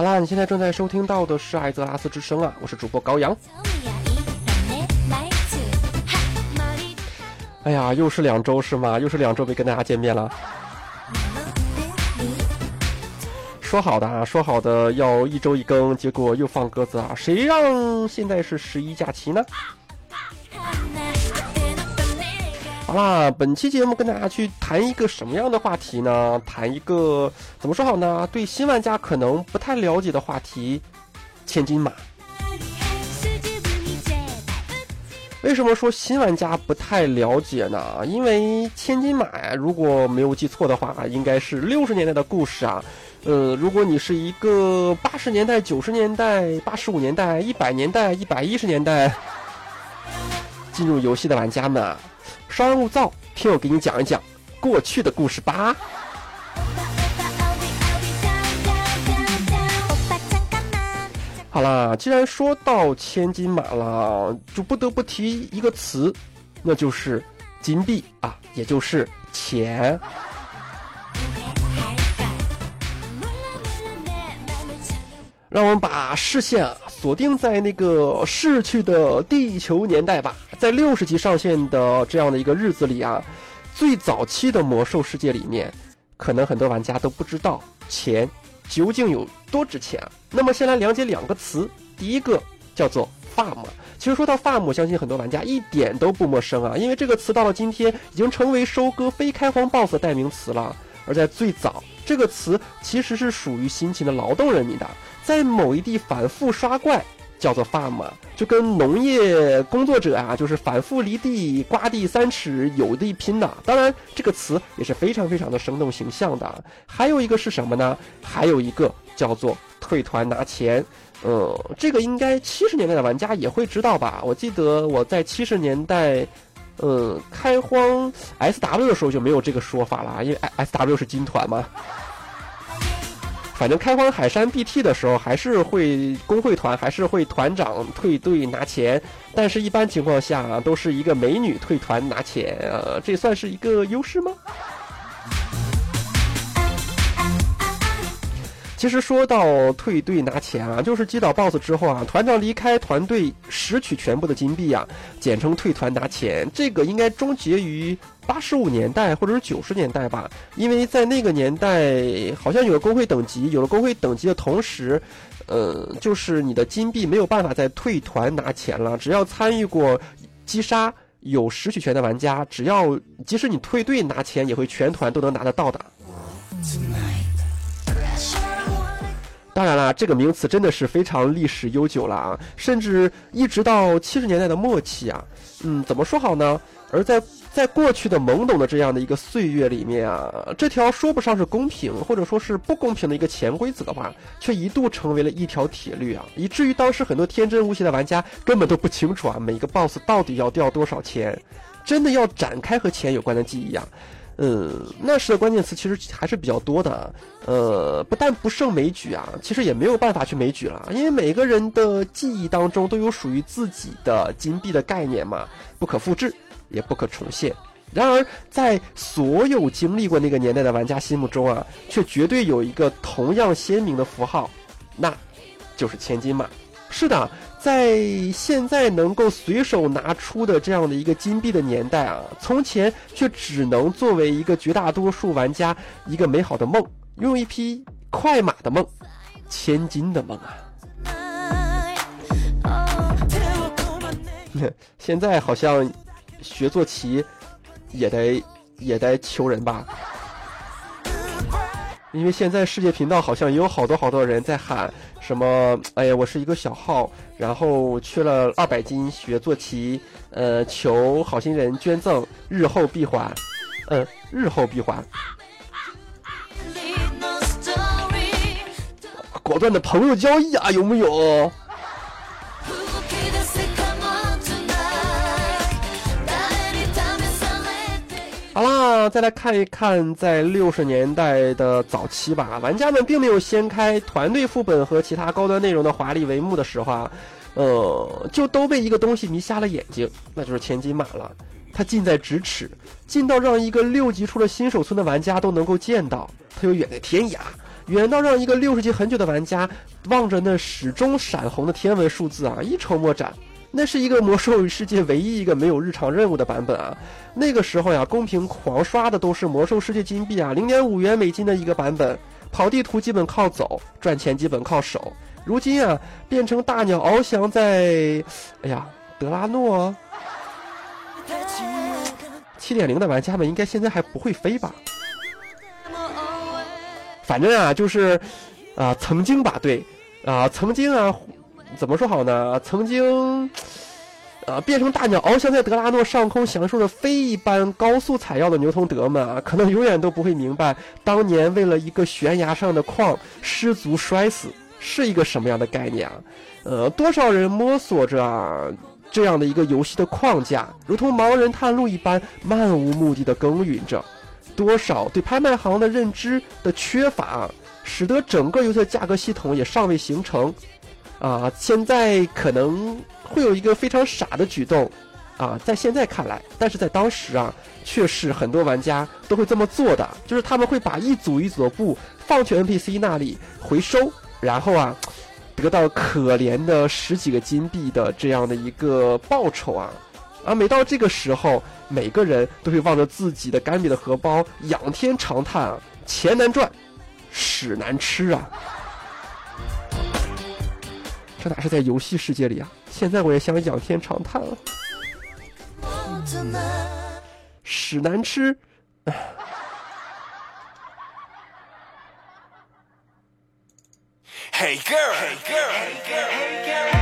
好啦，你现在正在收听到的是艾泽拉斯之声啊，我是主播高阳。哎呀，又是两周是吗？又是两周没跟大家见面了。说好的啊，说好的要一周一更，结果又放鸽子啊！谁让现在是十一假期呢？好啦，本期节目跟大家去谈一个什么样的话题呢？谈一个怎么说好呢？对新玩家可能不太了解的话题——千金马。为什么说新玩家不太了解呢？因为千金马呀，如果没有记错的话，应该是六十年代的故事啊。呃，如果你是一个八十年代、九十年代、八十五年代、一百年代、一百一十年代进入游戏的玩家们。稍稍安勿躁，听我给你讲一讲过去的故事吧。好啦，既然说到千金马了，就不得不提一个词，那就是金币啊，也就是钱。让我们把视线啊锁定在那个逝去的地球年代吧。在六十级上线的这样的一个日子里啊，最早期的魔兽世界里面，可能很多玩家都不知道钱究竟有多值钱。那么先来了解两个词，第一个叫做 farm。其实说到 farm，相信很多玩家一点都不陌生啊，因为这个词到了今天已经成为收割非开荒 BOSS 的代名词了。而在最早，这个词其实是属于辛勤的劳动人民的。在某一地反复刷怪，叫做 farm，就跟农业工作者啊，就是反复犁地、刮地三尺有地拼的。当然，这个词也是非常非常的生动形象的。还有一个是什么呢？还有一个叫做退团拿钱。呃，这个应该七十年代的玩家也会知道吧？我记得我在七十年代，呃，开荒 SW 的时候就没有这个说法了，因为 SW 是金团嘛。反正开荒海山 BT 的时候，还是会工会团，还是会团长退队拿钱，但是一般情况下都是一个美女退团拿钱，呃，这算是一个优势吗？其实说到退队拿钱啊，就是击倒 BOSS 之后啊，团长离开团队拾取全部的金币啊，简称退团拿钱。这个应该终结于八十五年代或者是九十年代吧，因为在那个年代好像有了工会等级，有了工会等级的同时，呃，就是你的金币没有办法再退团拿钱了。只要参与过击杀有拾取权的玩家，只要即使你退队拿钱，也会全团都能拿得到的。当然啦，这个名词真的是非常历史悠久了啊，甚至一直到七十年代的末期啊，嗯，怎么说好呢？而在在过去的懵懂的这样的一个岁月里面啊，这条说不上是公平或者说是不公平的一个潜规则吧，却一度成为了一条铁律啊，以至于当时很多天真无邪的玩家根本都不清楚啊，每个 BOSS 到底要掉多少钱，真的要展开和钱有关的记忆啊。嗯，那时的关键词其实还是比较多的，呃，不但不胜枚举啊，其实也没有办法去枚举了，因为每个人的记忆当中都有属于自己的金币的概念嘛，不可复制，也不可重现。然而，在所有经历过那个年代的玩家心目中啊，却绝对有一个同样鲜明的符号，那，就是千金嘛。是的。在现在能够随手拿出的这样的一个金币的年代啊，从前却只能作为一个绝大多数玩家一个美好的梦，拥有一匹快马的梦，千金的梦啊。现在好像学坐骑也得也得求人吧。因为现在世界频道好像也有好多好多人在喊什么，哎呀，我是一个小号，然后缺了二百斤学坐骑，呃，求好心人捐赠，日后必还，嗯，日后必还。果断的朋友交易啊，有木有？好啦，再来看一看，在六十年代的早期吧，玩家们并没有掀开团队副本和其他高端内容的华丽帷幕的时候啊，呃，就都被一个东西迷瞎了眼睛，那就是千金马了。它近在咫尺，近到让一个六级出了新手村的玩家都能够见到。它又远在天涯，远到让一个六十级很久的玩家望着那始终闪红的天文数字啊，一筹莫展。那是一个魔兽世界唯一一个没有日常任务的版本啊！那个时候呀，公屏狂刷的都是魔兽世界金币啊，零点五元美金的一个版本，跑地图基本靠走，赚钱基本靠手。如今啊，变成大鸟翱翔在，哎呀，德拉诺。七点零的玩家们应该现在还不会飞吧？反正啊，就是，啊，曾经吧，对，啊，曾经啊。怎么说好呢？曾经，呃，变成大鸟翱翔在德拉诺上空，享受着飞一般高速采药的牛头德们啊，可能永远都不会明白，当年为了一个悬崖上的矿失足摔死是一个什么样的概念啊！呃，多少人摸索着这样的一个游戏的框架，如同盲人探路一般，漫无目的的耕耘着；多少对拍卖行的认知的缺乏，使得整个游戏的价格系统也尚未形成。啊，现在可能会有一个非常傻的举动，啊，在现在看来，但是在当时啊，却是很多玩家都会这么做的，就是他们会把一组一组的布放去 NPC 那里回收，然后啊，得到可怜的十几个金币的这样的一个报酬啊，啊，每到这个时候，每个人都会望着自己的干瘪的荷包，仰天长叹啊，钱难赚，屎难吃啊。这哪是在游戏世界里啊？现在我也想仰天长叹了。屎难吃。Hey girl, hey girl, hey girl, hey girl.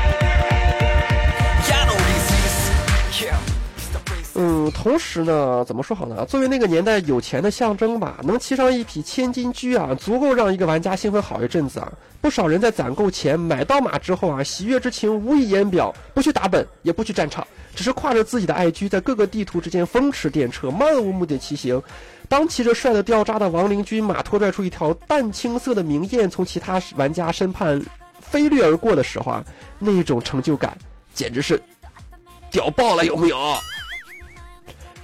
嗯，同时呢，怎么说好呢？作为那个年代有钱的象征吧，能骑上一匹千金驹啊，足够让一个玩家兴奋好一阵子啊。不少人在攒够钱买到马之后啊，喜悦之情无以言表，不去打本，也不去战场，只是挎着自己的爱驹，在各个地图之间风驰电掣，漫无目的骑行。当骑着帅得掉渣的亡灵军马拖拽出一条淡青色的明艳，从其他玩家身畔飞掠而过的时候啊，那种成就感简直是屌爆了，有没有？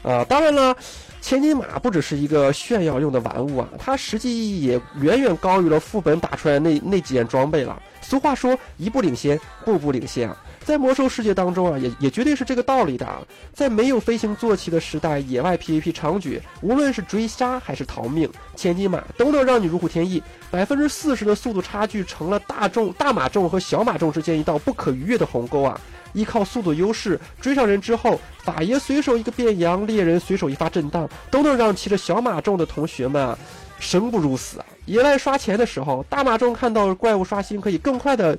啊，当然了，千金马不只是一个炫耀用的玩物啊，它实际意义也远远高于了副本打出来那那几件装备了。俗话说，一步领先，步步领先啊。在魔兽世界当中啊，也也绝对是这个道理的。在没有飞行坐骑的时代，野外 PVP 猖獗，无论是追杀还是逃命，千金马都能让你如虎添翼。百分之四十的速度差距，成了大众大马众和小马众之间一道不可逾越的鸿沟啊。依靠速度优势追上人之后，法爷随手一个变羊，猎人随手一发震荡，都能让骑着小马众的同学们啊，生不如死啊！野外刷钱的时候，大马众看到怪物刷新，可以更快的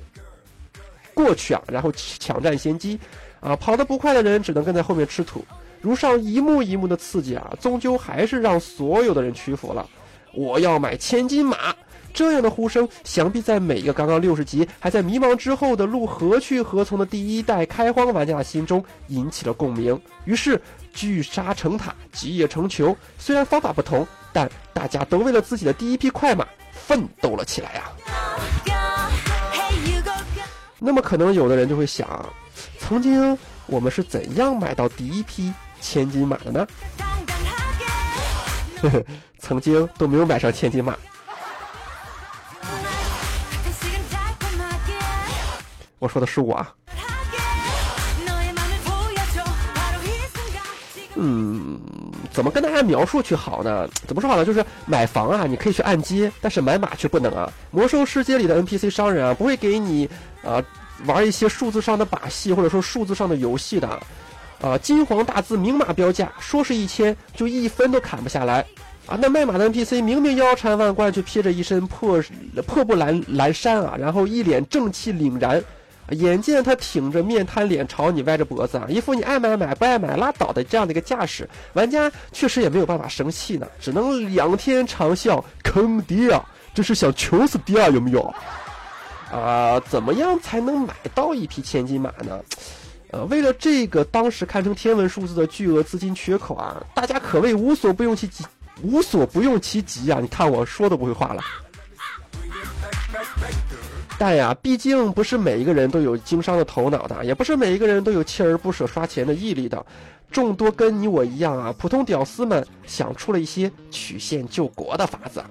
过去啊，然后抢占先机啊！跑得不快的人只能跟在后面吃土。如上一幕一幕的刺激啊，终究还是让所有的人屈服了。我要买千金马。这样的呼声，想必在每一个刚刚六十级、还在迷茫之后的路何去何从的第一代开荒玩家的心中引起了共鸣。于是聚沙成塔，集腋成裘。虽然方法不同，但大家都为了自己的第一匹快马奋斗了起来呀。那么，可能有的人就会想，曾经我们是怎样买到第一批千金马的呢？曾经都没有买上千金马。我说的是我。嗯，怎么跟大家描述去好呢？怎么说好呢？就是买房啊，你可以去按揭，但是买马却不能啊。魔兽世界里的 NPC 商人啊，不会给你啊玩一些数字上的把戏，或者说数字上的游戏的。啊，金黄大字明码标价，说是一千，就一分都砍不下来。啊，那卖马的 NPC 明明腰缠万贯，却披着一身破破布蓝蓝衫啊，然后一脸正气凛然。眼见他挺着面瘫脸朝你歪着脖子啊，一副你爱买买不爱买拉倒的这样的一个架势，玩家确实也没有办法生气呢，只能仰天长啸，坑爹啊！这是想求死爹啊，有没有？啊，怎么样才能买到一匹千金马呢？呃，为了这个当时堪称天文数字的巨额资金缺口啊，大家可谓无所不用其极，无所不用其极啊！你看我说都不会话了。但呀，毕竟不是每一个人都有经商的头脑的，也不是每一个人都有锲而不舍刷钱的毅力的。众多跟你我一样啊，普通屌丝们想出了一些曲线救国的法子。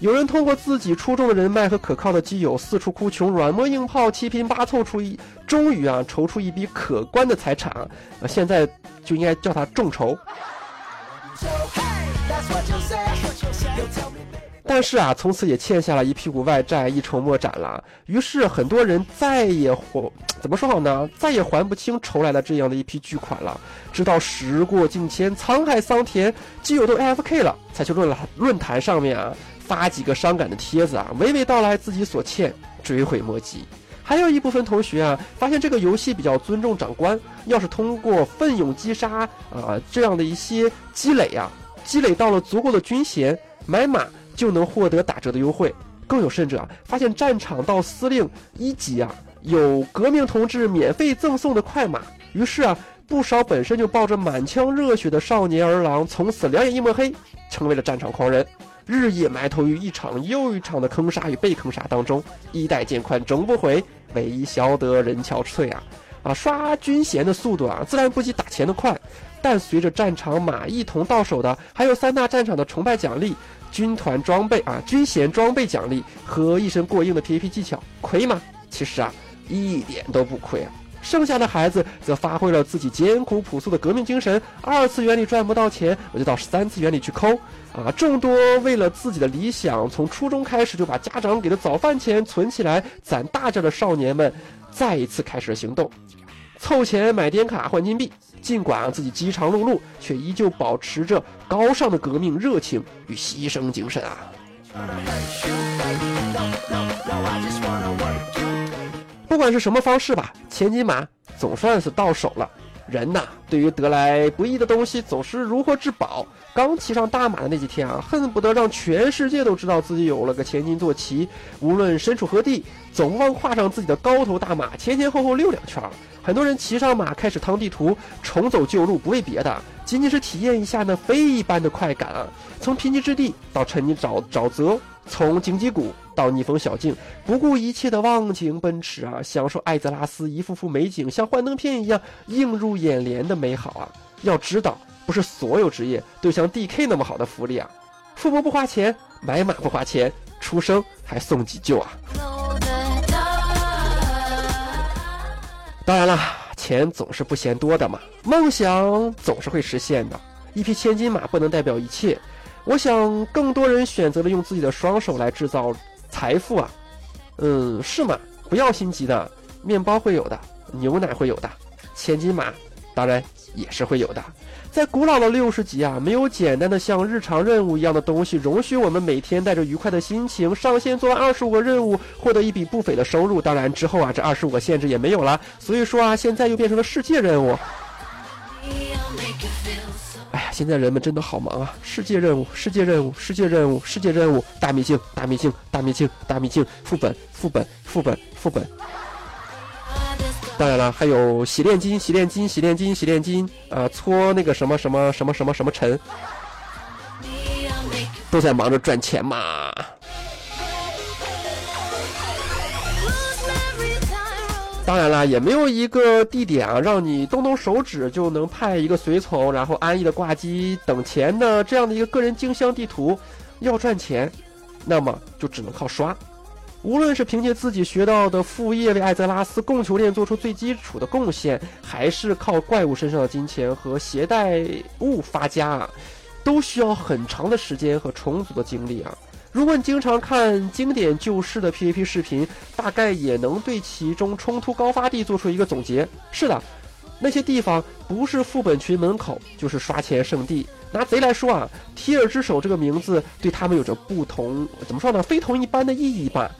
有人通过自己出众的人脉和可靠的基友，四处哭穷，软磨硬泡，七拼八凑出一，终于啊筹出一笔可观的财产啊！现在就应该叫他众筹。但是啊，从此也欠下了一屁股外债，一筹莫展了。于是很多人再也还怎么说好呢？再也还不清筹来的这样的一批巨款了。直到时过境迁，沧海桑田，基友都 AFK 了，才去论了论坛上面啊发几个伤感的帖子啊，娓娓道来自己所欠，追悔莫及。还有一部分同学啊，发现这个游戏比较尊重长官，要是通过奋勇击杀啊这样的一些积累啊，积累到了足够的军衔，买马。就能获得打折的优惠，更有甚者啊，发现战场到司令一级啊，有革命同志免费赠送的快马。于是啊，不少本身就抱着满腔热血的少年儿郎，从此两眼一抹黑，成为了战场狂人，日夜埋头于一场又一场的坑杀与被坑杀当中，衣带渐宽终不悔，唯消得人憔悴啊！啊，刷军衔的速度啊，自然不及打钱的快，但随着战场马一同到手的，还有三大战场的崇拜奖励。军团装备啊，军衔装备奖励和一身过硬的 PVP 技巧，亏吗？其实啊，一点都不亏啊。剩下的孩子则发挥了自己艰苦朴素的革命精神。二次元里赚不到钱，我就到三次元里去抠啊。众多为了自己的理想，从初中开始就把家长给的早饭钱存起来攒大件的少年们，再一次开始行动，凑钱买点卡换金币。尽管自己饥肠辘辘，却依旧保持着高尚的革命热情与牺牲精神啊！不管是什么方式吧，千金马总算是到手了。人呐，对于得来不易的东西，总是如获至宝。刚骑上大马的那几天啊，恨不得让全世界都知道自己有了个千金坐骑。无论身处何地，总不忘跨上自己的高头大马，前前后后溜两圈。很多人骑上马开始趟地图，重走旧路，不为别的，仅仅是体验一下那飞一般的快感啊！从贫瘠之地到沉溺沼沼泽，从荆棘谷到逆风小径，不顾一切的忘情奔驰啊！享受艾泽拉斯一幅幅美景像幻灯片一样映入眼帘的美好啊！要知道，不是所有职业都像 DK 那么好的福利啊！富婆不花钱，买马不花钱，出生还送急救啊！当然了，钱总是不嫌多的嘛，梦想总是会实现的。一匹千金马不能代表一切，我想更多人选择了用自己的双手来制造财富啊。嗯，是吗？不要心急的，面包会有的，牛奶会有的，千金马当然也是会有的。在古老的六十级啊，没有简单的像日常任务一样的东西，容许我们每天带着愉快的心情上线做完二十五个任务，获得一笔不菲的收入。当然之后啊，这二十五个限制也没有了。所以说啊，现在又变成了世界任务。哎呀，现在人们真的好忙啊！世界任务，世界任务，世界任务，世界任务，大秘境，大秘境，大秘境，大秘境，副本，副本，副本，副本。当然了，还有洗炼金、洗炼金、洗炼金、洗炼金，啊，搓那个什么什么什么什么什么尘，都在忙着赚钱嘛。当然了，也没有一个地点啊，让你动动手指就能派一个随从，然后安逸的挂机等钱的这样的一个个人经商地图。要赚钱，那么就只能靠刷。无论是凭借自己学到的副业为艾泽拉斯供求链做出最基础的贡献，还是靠怪物身上的金钱和携带物发家啊，都需要很长的时间和充足的精力啊。如果你经常看经典旧式的 PVP 视频，大概也能对其中冲突高发地做出一个总结。是的，那些地方不是副本群门口，就是刷钱圣地。拿贼来说啊，提尔之手这个名字对他们有着不同，怎么说呢？非同一般的意义吧。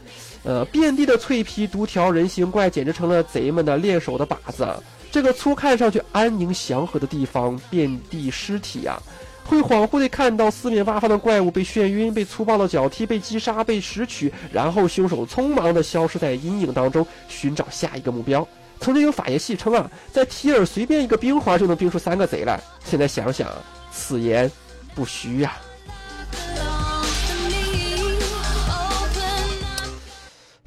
呃，遍地的脆皮毒条人形怪简直成了贼们的练手的靶子。这个粗看上去安宁祥和的地方，遍地尸体啊，会恍惚地看到四面八方的怪物被眩晕、被粗暴的脚踢、被击杀、被拾取，然后凶手匆忙地消失在阴影当中，寻找下一个目标。曾经有法爷戏称啊，在提尔随便一个冰环就能冰出三个贼来。现在想想，此言不虚呀。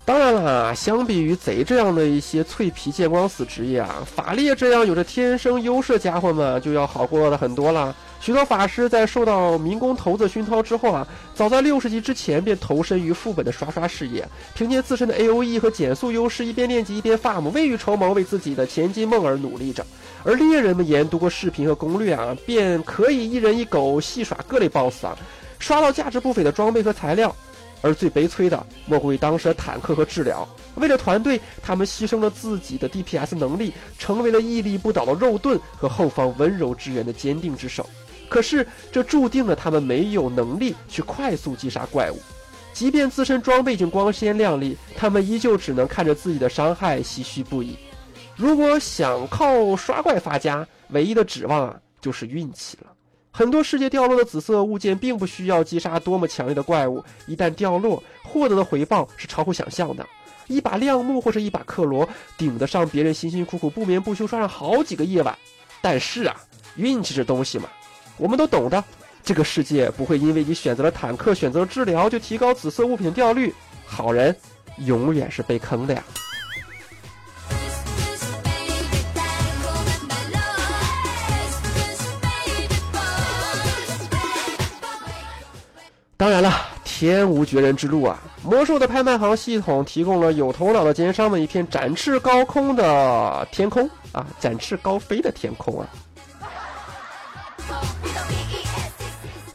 当然了，相比于贼这样的一些脆皮见光死职业啊，法猎这样有着天生优势的家伙们就要好过的很多了。许多法师在受到民工头子熏陶之后啊，早在六十级之前便投身于副本的刷刷事业，凭借自身的 A O E 和减速优势，一边练级一边 farm，未雨绸缪，为自己的前进梦而努力着。而猎人们研读过视频和攻略啊，便可以一人一狗戏耍各类 BOSS 啊，刷到价值不菲的装备和材料。而最悲催的，莫过于当时的坦克和治疗。为了团队，他们牺牲了自己的 DPS 能力，成为了屹立不倒的肉盾和后方温柔支援的坚定之手。可是，这注定了他们没有能力去快速击杀怪物。即便自身装备已经光鲜亮丽，他们依旧只能看着自己的伤害唏嘘不已。如果想靠刷怪发家，唯一的指望啊，就是运气了。很多世界掉落的紫色物件，并不需要击杀多么强烈的怪物，一旦掉落，获得的回报是超乎想象的。一把亮木或者一把克罗，顶得上别人辛辛苦苦不眠不休刷上好几个夜晚。但是啊，运气这东西嘛，我们都懂的。这个世界不会因为你选择了坦克，选择了治疗，就提高紫色物品掉率。好人永远是被坑的呀。当然了，天无绝人之路啊！魔兽的拍卖行系统提供了有头脑的奸商们一片展翅高空的天空啊，展翅高飞的天空啊！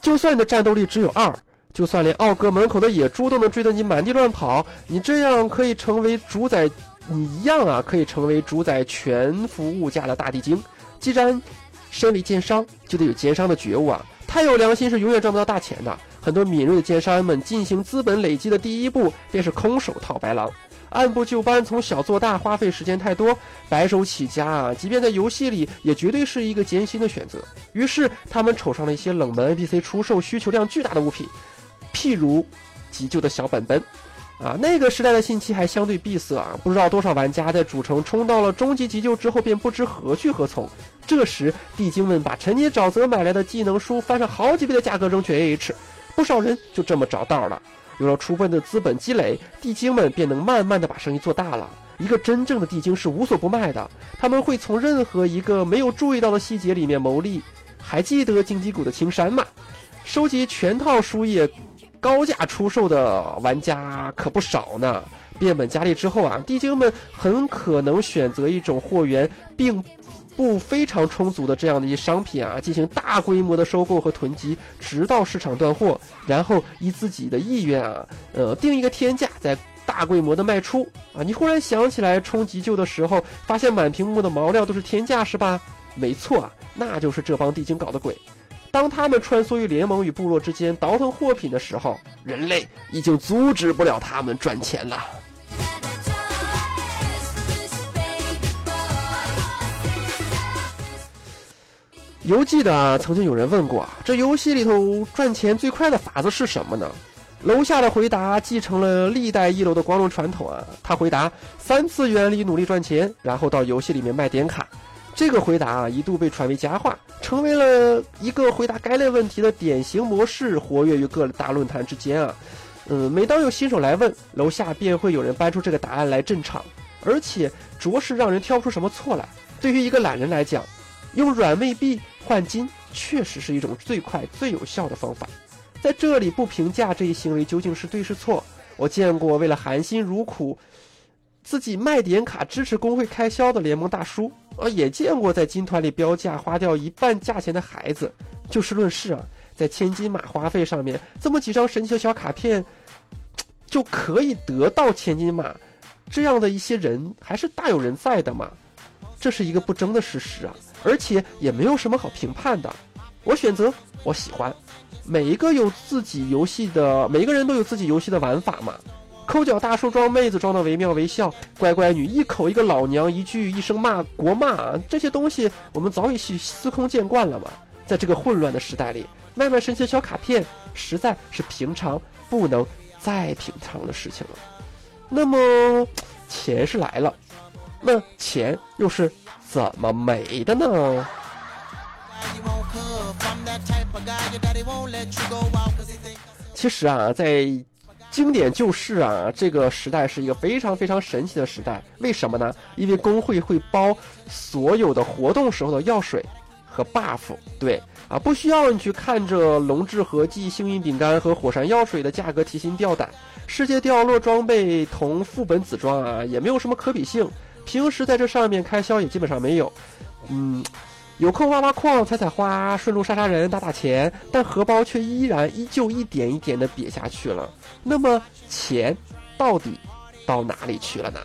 就算你的战斗力只有二，就算连奥哥门口的野猪都能追得你满地乱跑，你这样可以成为主宰，你一样啊，可以成为主宰全服物价的大地精。既然身为奸商，就得有奸商的觉悟啊！太有良心是永远赚不到大钱的。很多敏锐的奸商们进行资本累积的第一步便是空手套白狼，按部就班，从小做大，花费时间太多，白手起家啊，即便在游戏里也绝对是一个艰辛的选择。于是他们瞅上了一些冷门 NPC 出售需求量巨大的物品，譬如急救的小本本。啊，那个时代的信息还相对闭塞啊，不知道多少玩家在主城冲到了终极急救之后便不知何去何从。这时地精们把陈年沼泽买来的技能书翻上好几倍的价格扔去 AH，不少人就这么着道了。有了充分的资本积累，地精们便能慢慢的把生意做大了。一个真正的地精是无所不卖的，他们会从任何一个没有注意到的细节里面牟利。还记得荆棘谷的青山吗？收集全套书页。高价出售的玩家可不少呢。变本加厉之后啊，地精们很可能选择一种货源并不非常充足的这样的一些商品啊，进行大规模的收购和囤积，直到市场断货，然后依自己的意愿啊，呃，定一个天价，再大规模的卖出啊。你忽然想起来冲急救的时候，发现满屏幕的毛料都是天价是吧？没错啊，那就是这帮地精搞的鬼。当他们穿梭于联盟与部落之间倒腾货品的时候，人类已经阻止不了他们赚钱了。犹记的曾经有人问过啊，这游戏里头赚钱最快的法子是什么呢？楼下的回答继承了历代一楼的光荣传统啊，他回答：三次元里努力赚钱，然后到游戏里面卖点卡。这个回答啊，一度被传为佳话，成为了一个回答该类问题的典型模式，活跃于各大论坛之间啊。嗯，每当有新手来问，楼下便会有人搬出这个答案来镇场，而且着实让人挑不出什么错来。对于一个懒人来讲，用软妹币换金确实是一种最快最有效的方法。在这里不评价这一行为究竟是对是错，我见过为了含辛茹苦。自己卖点卡支持工会开销的联盟大叔，啊，也见过在金团里标价花掉一半价钱的孩子。就事论事啊，在千金马花费上面，这么几张神奇的小卡片，就可以得到千金马，这样的一些人还是大有人在的嘛。这是一个不争的事实啊，而且也没有什么好评判的。我选择，我喜欢，每一个有自己游戏的，每一个人都有自己游戏的玩法嘛。抠脚大叔装妹子装的惟妙惟肖，乖乖女一口一个老娘，一句一声骂国骂，这些东西我们早已是司空见惯了嘛。在这个混乱的时代里，卖卖神奇小卡片实在是平常不能再平常的事情了。那么，钱是来了，那钱又是怎么没的呢？其实啊，在经典就是啊，这个时代是一个非常非常神奇的时代。为什么呢？因为工会会包所有的活动时候的药水和 buff。对啊，不需要你去看着龙智合剂、幸运饼干和火山药水的价格提心吊胆。世界掉落装备同副本子装啊，也没有什么可比性。平时在这上面开销也基本上没有。嗯。有空挖挖矿、采采花，顺路杀杀人、打打钱，但荷包却依然依旧一点一点的瘪下去了。那么钱到底到哪里去了呢？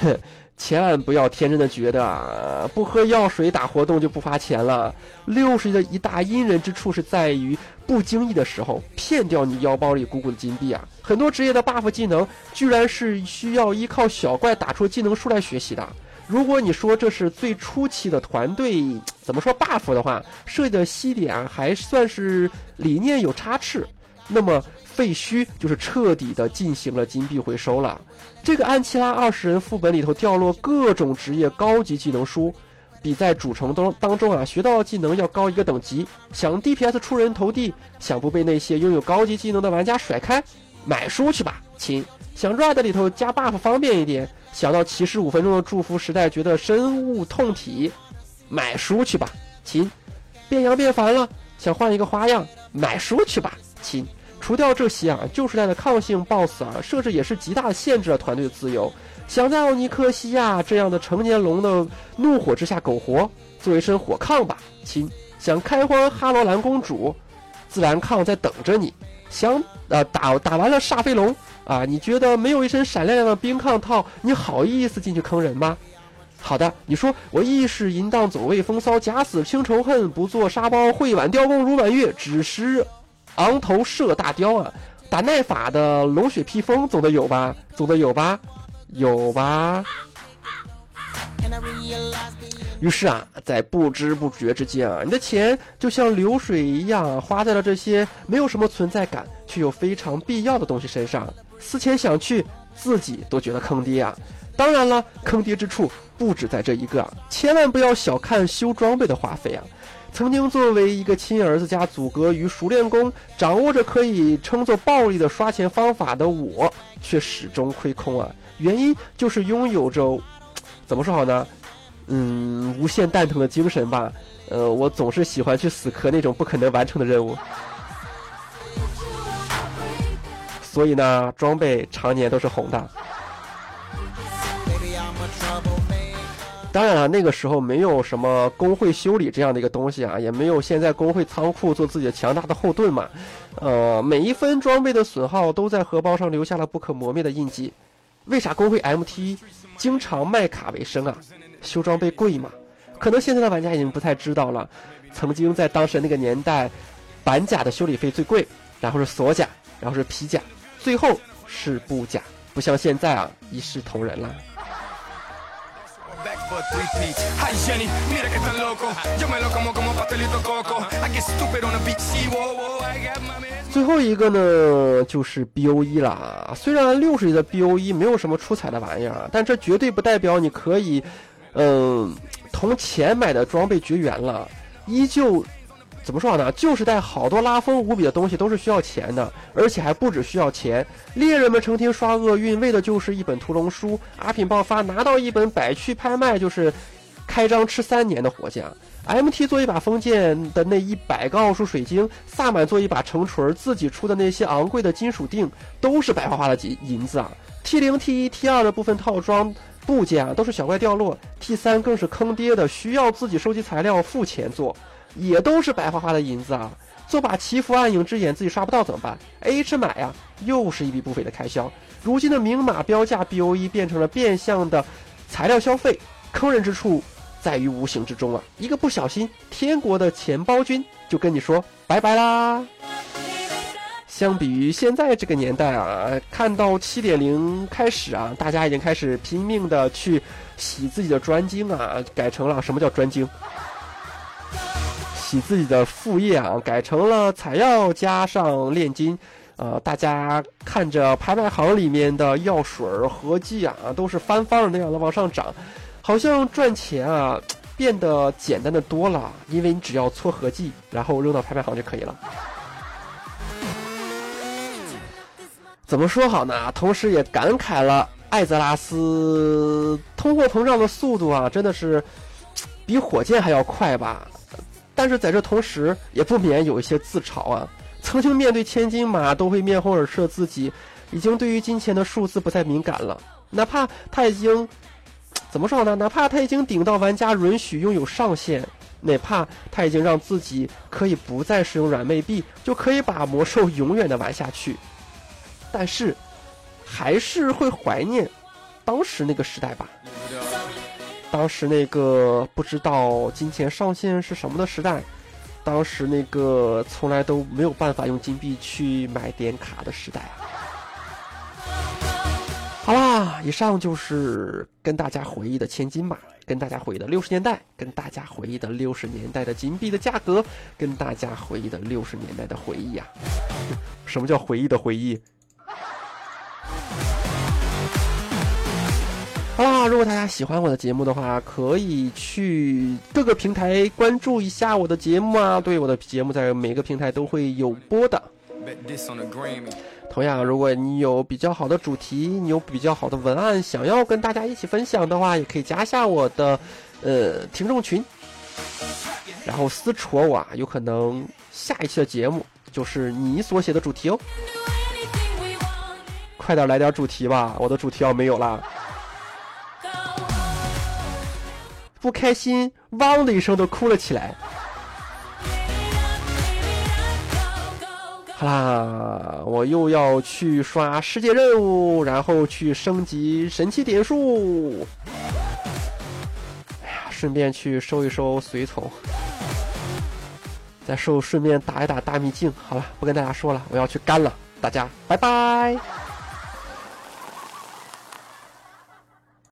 哼，千万不要天真的觉得啊，不喝药水打活动就不花钱了。六十的一大阴人之处是在于不经意的时候骗掉你腰包里鼓鼓的金币啊！很多职业的 buff 技能居然是需要依靠小怪打出技能书来学习的。如果你说这是最初期的团队怎么说 buff 的话，设计的西点还算是理念有差池，那么废墟就是彻底的进行了金币回收了。这个安琪拉二十人副本里头掉落各种职业高级技能书，比在主城当当中啊学到技能要高一个等级。想 DPS 出人头地，想不被那些拥有高级技能的玩家甩开，买书去吧，亲。想 Red 里头加 buff 方便一点。想到骑士五分钟的祝福时代，觉得深恶痛体，买书去吧，亲。变羊变烦了，想换一个花样，买书去吧，亲。除掉这些啊，旧时代的抗性 BOSS 啊，设置也是极大的限制了团队的自由。想在奥尼克西亚这样的成年龙的怒火之下苟活，做一身火抗吧，亲。想开荒哈罗兰公主，自然抗在等着你。想呃打打完了煞飞龙。啊，你觉得没有一身闪亮亮的冰抗套，你好意思进去坑人吗？好的，你说我亦是淫荡走位风骚，假死清仇恨，不做沙包会挽雕弓如满月，只识昂头射大雕啊！打耐法的龙血披风总得有吧？总得有吧？有吧？于是啊，在不知不觉之间啊，你的钱就像流水一样花在了这些没有什么存在感却又非常必要的东西身上。思前想去，自己都觉得坑爹啊！当然了，坑爹之处不止在这一个，千万不要小看修装备的花费啊！曾经作为一个亲儿子加阻隔于熟练工，掌握着可以称作暴力的刷钱方法的我，却始终亏空啊！原因就是拥有着，怎么说好呢？嗯，无限蛋疼的精神吧。呃，我总是喜欢去死磕那种不可能完成的任务，所以呢，装备常年都是红的。当然了，那个时候没有什么工会修理这样的一个东西啊，也没有现在工会仓库做自己的强大的后盾嘛。呃，每一分装备的损耗都在荷包上留下了不可磨灭的印记。为啥工会 MT 经常卖卡为生啊？修装备贵吗？可能现在的玩家已经不太知道了。曾经在当时那个年代，板甲的修理费最贵，然后是锁甲，然后是皮甲，最后是布甲。不像现在啊，一视同仁了。最后一个呢，就是 B O E 了。虽然六十级的 B O E 没有什么出彩的玩意儿，但这绝对不代表你可以。嗯，同钱买的装备绝缘了，依旧，怎么说呢？旧时代好多拉风无比的东西都是需要钱的，而且还不止需要钱。猎人们成天刷厄运，为的就是一本屠龙书。阿品爆发拿到一本百去拍卖，就是开张吃三年的活价。MT 做一把封剑的那一百个奥数水晶，萨满做一把成锤，自己出的那些昂贵的金属锭，都是白花花的银银子啊！T 零、T 一、T 二的部分套装。部件啊都是小怪掉落，T 三更是坑爹的，需要自己收集材料付钱做，也都是白花花的银子啊！做把祈福暗影之眼自己刷不到怎么办？A H 买呀，又是一笔不菲的开销。如今的明码标价 BOE 变成了变相的材料消费，坑人之处在于无形之中啊！一个不小心，天国的钱包君就跟你说拜拜啦。相比于现在这个年代啊，看到七点零开始啊，大家已经开始拼命的去洗自己的专精啊，改成了什么叫专精？起自己的副业啊，改成了采药加上炼金，呃，大家看着拍卖行里面的药水合计啊，都是翻番儿那样的往上涨，好像赚钱啊变得简单的多了，因为你只要撮合计，然后扔到拍卖行就可以了。怎么说好呢？同时也感慨了艾泽拉斯通货膨胀的速度啊，真的是比火箭还要快吧。但是在这同时，也不免有一些自嘲啊。曾经面对千金马都会面红耳赤的自己，已经对于金钱的数字不再敏感了。哪怕他已经怎么说呢？哪怕他已经顶到玩家允许拥有上限，哪怕他已经让自己可以不再使用软妹币，就可以把魔兽永远的玩下去。但是，还是会怀念当时那个时代吧。当时那个不知道金钱上限是什么的时代，当时那个从来都没有办法用金币去买点卡的时代。好啦，以上就是跟大家回忆的千金码，跟大家回忆的六十年代，跟大家回忆的六十年代的金币的价格，跟大家回忆的六十年代的回忆呀。什么叫回忆的回忆？好啦，如果大家喜欢我的节目的话，可以去各个平台关注一下我的节目啊。对，我的节目在每个平台都会有播的。同样，如果你有比较好的主题，你有比较好的文案，想要跟大家一起分享的话，也可以加下我的呃听众群，然后私戳我啊，有可能下一期的节目就是你所写的主题哦。快点来点主题吧，我的主题要没有啦。不开心，汪的一声都哭了起来。好啦，我又要去刷世界任务，然后去升级神奇点数。哎呀，顺便去收一收随从，再收顺便打一打大秘境。好了，不跟大家说了，我要去干了，大家拜拜。